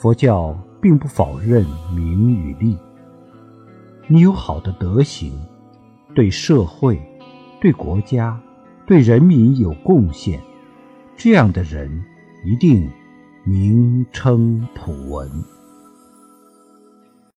佛教并不否认名与利。你有好的德行，对社会、对国家、对人民有贡献，这样的人一定名称普闻。